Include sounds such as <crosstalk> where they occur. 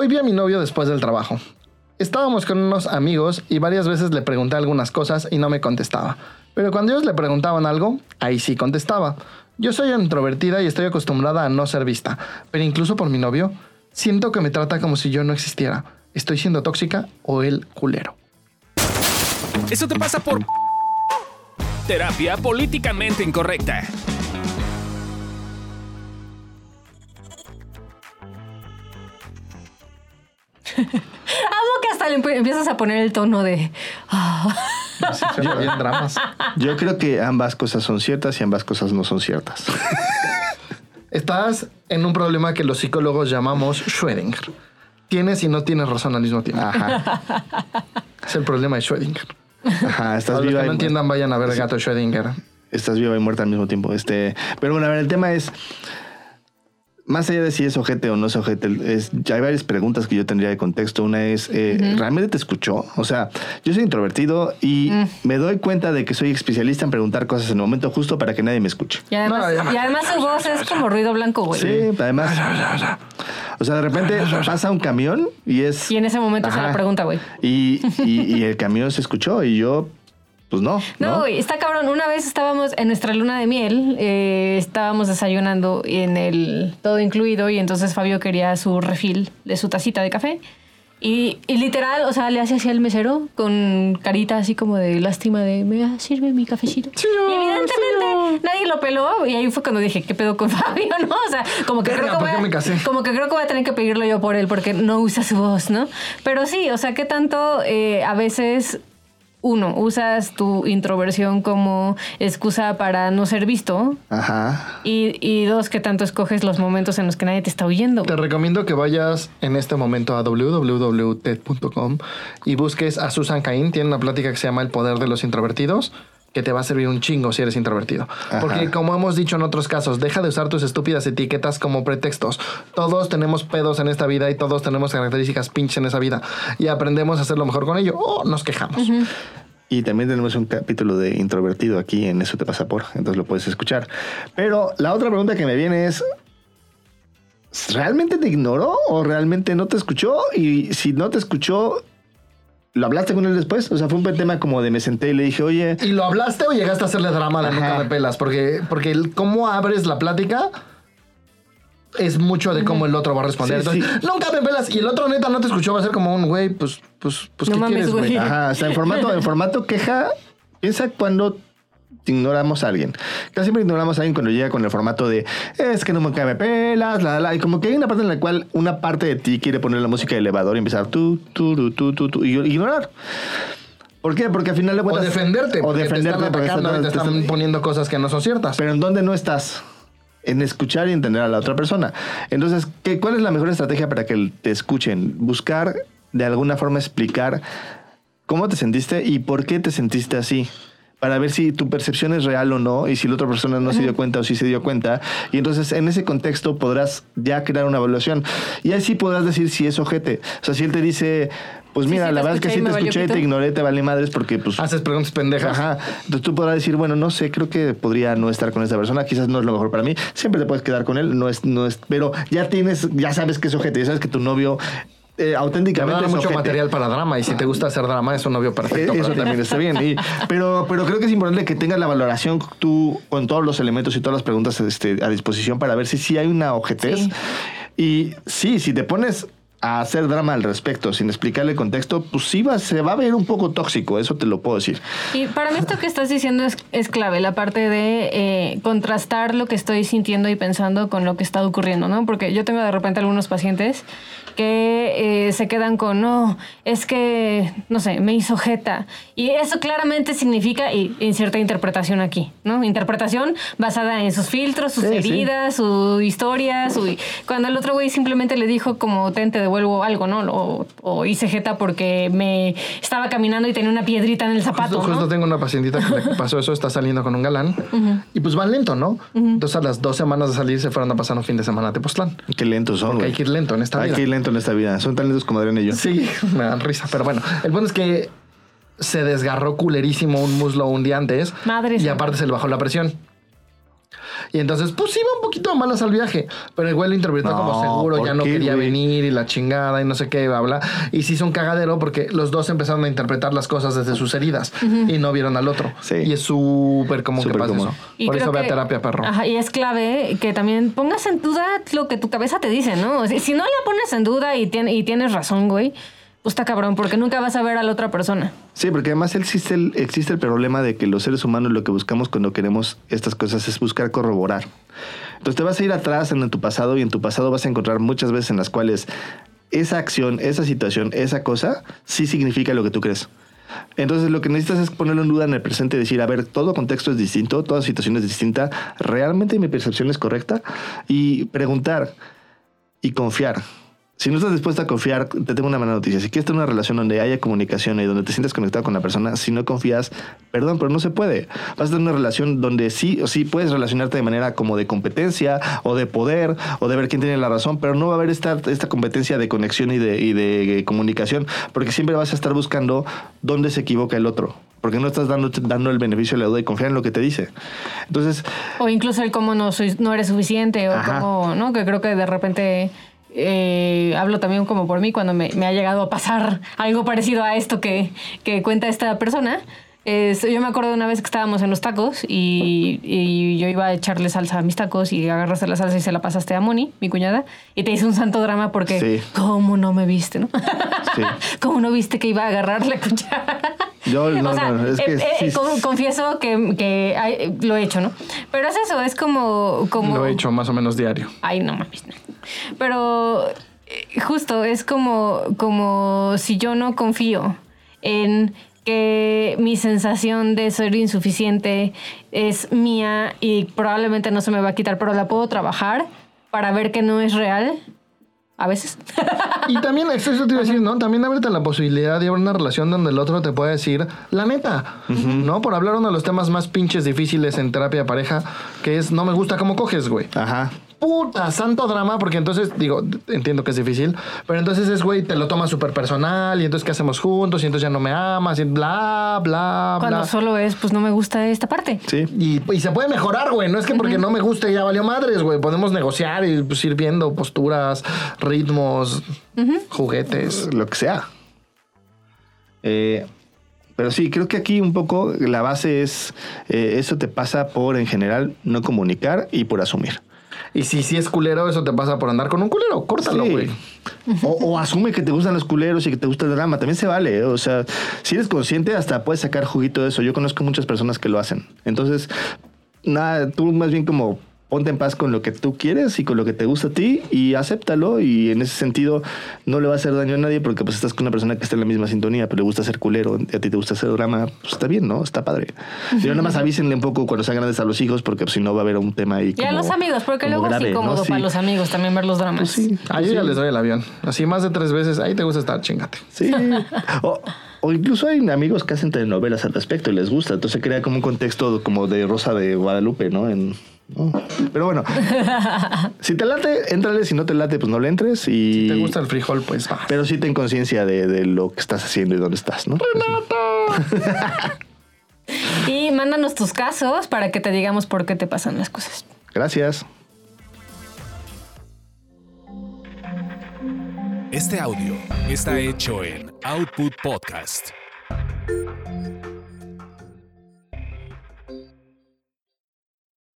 Hoy vi a mi novio después del trabajo. Estábamos con unos amigos y varias veces le pregunté algunas cosas y no me contestaba. Pero cuando ellos le preguntaban algo, ahí sí contestaba. Yo soy introvertida y estoy acostumbrada a no ser vista, pero incluso por mi novio, siento que me trata como si yo no existiera. ¿Estoy siendo tóxica o el culero? Eso te pasa por terapia políticamente incorrecta. Amo que hasta le empiezas a poner el tono de. bien dramas. <laughs> Yo creo que ambas cosas son ciertas y ambas cosas no son ciertas. <laughs> Estás en un problema que los psicólogos llamamos Schrödinger. Tienes y no tienes razón al mismo tiempo. Ajá. Es el problema de Schrödinger. Ajá, estás Para los viva que y no entiendan, vayan a ver Gato Schrödinger. estás viva y muerta al mismo tiempo. Este, pero bueno, a ver, el tema es más allá de si es ojete o no es ojete, es, ya hay varias preguntas que yo tendría de contexto. Una es, eh, ¿realmente te escuchó? O sea, yo soy introvertido y Mm. me doy cuenta de que soy especialista en preguntar cosas en el momento justo para que nadie me escuche. Y además, No, ya. y además su voz es como ruido blanco, güey. Sí, además. O sea, de repente pasa un camión y es... Y en ese momento se Ajá. la pregunta, güey. Y, y- y el camión se escuchó y yo, pues no. No, güey, está cabrón. Una vez estábamos en nuestra luna de miel, eh, estábamos desayunando en el todo incluido y entonces Fabio quería su refil de su tacita de café. Y, y literal, o sea, le hace así al mesero con carita así como de lástima de, me sirve mi cafecito. y evidentemente nadie lo peló y ahí fue cuando dije, ¿qué pedo con <laughs> Fabio, no? O sea, como que, Verga, creo que, ¿por voy a, como que creo que voy a tener que pedirlo yo por él porque no usa su voz, ¿no? Pero sí, o sea, ¿qué tanto eh, a veces uno, usas tu introversión como excusa para no ser visto. Ajá. Y, y dos, que tanto escoges los momentos en los que nadie te está oyendo. Te recomiendo que vayas en este momento a www.ted.com y busques a Susan Cain. Tiene una plática que se llama El poder de los introvertidos que te va a servir un chingo si eres introvertido. Ajá. Porque como hemos dicho en otros casos, deja de usar tus estúpidas etiquetas como pretextos. Todos tenemos pedos en esta vida y todos tenemos características pinches en esa vida y aprendemos a hacerlo mejor con ello o nos quejamos. Y también tenemos un capítulo de introvertido aquí en Eso te pasa por, entonces lo puedes escuchar. Pero la otra pregunta que me viene es, ¿realmente te ignoró o realmente no te escuchó? Y si no te escuchó, ¿lo hablaste con él después? O sea, fue un tema como de me senté y le dije, oye, ¿Y lo hablaste o llegaste a hacerle drama de nunca me pelas? Porque, porque el cómo abres la plática es mucho de cómo el otro va a responder. Sí, Entonces, nunca me pelas. Y el otro neta no te escuchó, va a ser como un güey, pues, pues, pues, No ¿qué mames, quieres, güey? güey. Ajá, o sea, en formato, en formato queja, piensa cuando ignoramos a alguien. Casi siempre ignoramos a alguien cuando llega con el formato de es que nunca me pelas, la, la, la", y como que hay una parte en la cual una parte de ti quiere poner la música de elevador y empezar tú, tú, tú, tú, tú, tú, y ignorar. ¿Por qué? Porque al final O cuentas... defenderte. O defenderte. Te están atacando te están- están poniendo cosas que no son ciertas. pero ¿en dónde no estás? En escuchar y entender a la otra persona. Entonces, ¿qué, ¿cuál es la mejor estrategia para que te escuchen? Buscar de alguna forma explicar cómo te sentiste y por qué te sentiste así. Para ver si tu percepción es real o no y si la otra persona no se dio cuenta o si se dio cuenta. Y entonces en ese contexto podrás ya crear una evaluación. Y ahí sí podrás decir si es ojete. O sea, si él te dice, pues Sí, mira, sí, te la verdad es que y sí me te escuché, te pito. ignoré, te vale madres porque pues Haces preguntas pendejas. Ajá. Entonces tú podrás decir, bueno, no sé, creo que podría no estar con esta persona, quizás no es lo mejor para mí. Siempre te puedes quedar con él, no es, no es, pero ya tienes, ya sabes que es ojete, ya sabes que tu novio eh, Te auténticamente es mucho ojete. material para drama y si te gusta hacer drama es un novio perfecto. Eh, Eso ti. también está bien. Y- pero, pero creo que es importante que tengas la valoración tú con todos los elementos y todas las preguntas este, a disposición para ver si sí hay una ojetez. Sí. Y sí, si te pones a hacer drama al respecto sin explicarle el contexto, pues sí va, se va a ver un poco tóxico, eso te lo puedo decir. Y para mí esto que estás diciendo es, es clave, la parte de eh, contrastar lo que estoy sintiendo y pensando con lo que está ocurriendo, ¿no? Porque yo tengo de repente algunos pacientes que eh, se quedan con, no, es que, no sé, me hizo jeta. Y eso claramente significa, y en cierta interpretación aquí, ¿no? Interpretación basada en sus filtros, sus Sí, sí. heridas, su historia, su... Cuando el otro güey simplemente le dijo como, ten, te devuelvo algo, ¿no? O, o hice jeta porque me estaba caminando y tenía una piedrita en el zapato, Justo, justo ¿no? tengo una pacientita que le <laughs> pasó eso, está saliendo con un galán y pues van lento, ¿no? Entonces a las dos semanas de salir se fueron a pasar un fin de semana a Tepoztlán. Qué lentos son, Porque hay que ir lento en esta Hay vida. que ir lento en esta vida. Son tan lentos como Adrián y yo. Sí, <laughs> me dan risa, pero bueno, el punto es que se desgarró culerísimo un muslo un día antes Madre y aparte se le bajó la presión. Y entonces, pues iba un poquito malas al viaje. Pero el güey lo interpretó No, como seguro, ¿por ya no qué, quería güey? venir y la chingada y no sé qué, bla, bla. Y se hizo un cagadero porque los dos empezaron a interpretar las cosas desde sus heridas y no vieron al otro. Sí. Y es súper común que pase común. eso. Y Por eso ve a que- terapia, perro. Ajá, y es clave que también pongas en duda lo que tu cabeza te dice, ¿no? O sea, si no la pones en duda y, tien- y tienes razón, güey, pues está cabrón, porque nunca vas a ver a la otra persona. Sí, porque además existe el, existe el problema de que los seres humanos lo que buscamos cuando queremos estas cosas es buscar corroborar. Entonces te vas a ir atrás en tu pasado y en tu pasado vas a encontrar muchas veces en las cuales esa acción, esa situación, esa cosa sí significa lo que tú crees. Entonces lo que necesitas es ponerlo en duda en el presente y decir, a ver, todo contexto es distinto, toda situación es distinta, ¿realmente mi percepción es correcta? Y preguntar y confiar. Si no estás dispuesto a confiar, te tengo una mala noticia. Si quieres tener una relación donde haya comunicación y donde te sientas conectado con la persona, si no confías, perdón, pero no se puede. Vas a tener una relación donde sí o sí puedes relacionarte de manera como de competencia o de poder o de ver quién tiene la razón, pero no va a haber esta, esta competencia de conexión y de, y de comunicación, porque siempre vas a estar buscando dónde se equivoca el otro. Porque no estás dando, dando el beneficio de la duda y confiar en lo que te dice. Entonces, O incluso el cómo no, soy, no eres suficiente, o cómo, ¿no? Que creo que de repente eh, hablo también como por mí cuando me, me ha llegado a pasar <laughs> algo parecido a esto que, que cuenta esta persona. Es- yo me acuerdo de una vez que estábamos en los tacos y, y yo iba a echarle salsa a mis tacos y agarraste la salsa y se la pasaste a Moni, mi cuñada, y te hice un santo drama porque, Sí. ¿cómo no me viste, no? Sí. <laughs> ¿Cómo no viste que iba a agarrar la <laughs> cuchara? Yo, <laughs> no, o sea, no, es que eh, eh, sí. con- confieso que, que lo he hecho, ¿no? Pero es eso, es como... como Lo he hecho más o menos diario. Ay, no mames. no. Pero eh, justo es como, como si yo no confío en que mi sensación de ser insuficiente es mía y probablemente no se me va a quitar, pero la puedo trabajar para ver que no es real. A veces. Y también, eso te iba a decir, ¿no? También ábrete la posibilidad de haber una relación donde el otro te pueda decir la neta, ¿no? Por hablar uno de los temas más pinches difíciles en terapia de pareja, que es no me gusta cómo coges, güey. Ajá. Puta, santo drama, porque entonces, digo, entiendo que es difícil, pero entonces es, güey, te lo tomas súper personal, y entonces, ¿qué hacemos juntos? Y entonces ya no me amas, y bla, bla, Cuando bla. solo es, pues no me gusta esta parte. Sí. Y, y se puede mejorar, güey. No es que porque no me guste ya valió madres, güey. Podemos negociar y pues, ir viendo posturas, ritmos, juguetes. lo que sea. Eh, pero sí, creo que aquí un poco la base es, eh, eso te pasa por en general no comunicar y por asumir. Y si sí es culero, eso te pasa por andar con un culero. Córtalo, Sí. güey. O, o asume que te gustan los culeros y que te gusta el drama. También se vale. ¿eh? O sea, si eres consciente, hasta puedes sacar juguito de eso. Yo conozco muchas personas que lo hacen. Entonces, nada, tú más bien como ponte en paz con lo que tú quieres y con lo que te gusta a ti y acéptalo. Y en ese sentido, no le va a hacer daño a nadie porque pues estás con una persona que está en la misma sintonía, pero le gusta hacer culero y a ti te gusta hacer drama. Pues está bien, ¿no? Está padre. Pero nada más avísenle un poco cuando sean grandes a los hijos porque pues, si no va a haber un tema ahí. Y a como- los amigos, porque como luego grave, es ¿no? incómodo Sí. para los amigos también ver los dramas. Pues sí. A yo Sí. ya les doy el avión. Así más de tres veces. Ahí te gusta estar, chingate. Sí. <laughs> O, o incluso hay amigos que hacen telenovelas al respecto y les gusta. Entonces se crea como un contexto como de Rosa de Guadalupe, ¿no? En, ¿no? Pero bueno, <laughs> si te late, éntrale. Si no te late, pues no le entres. Y, Si te gusta el frijol, pues va. Pero sí ten conciencia de, de lo que estás haciendo y dónde estás, ¿no? <laughs> Y mándanos tus casos para que te digamos por qué te pasan las cosas. Gracias. Este audio está hecho en Output Podcast.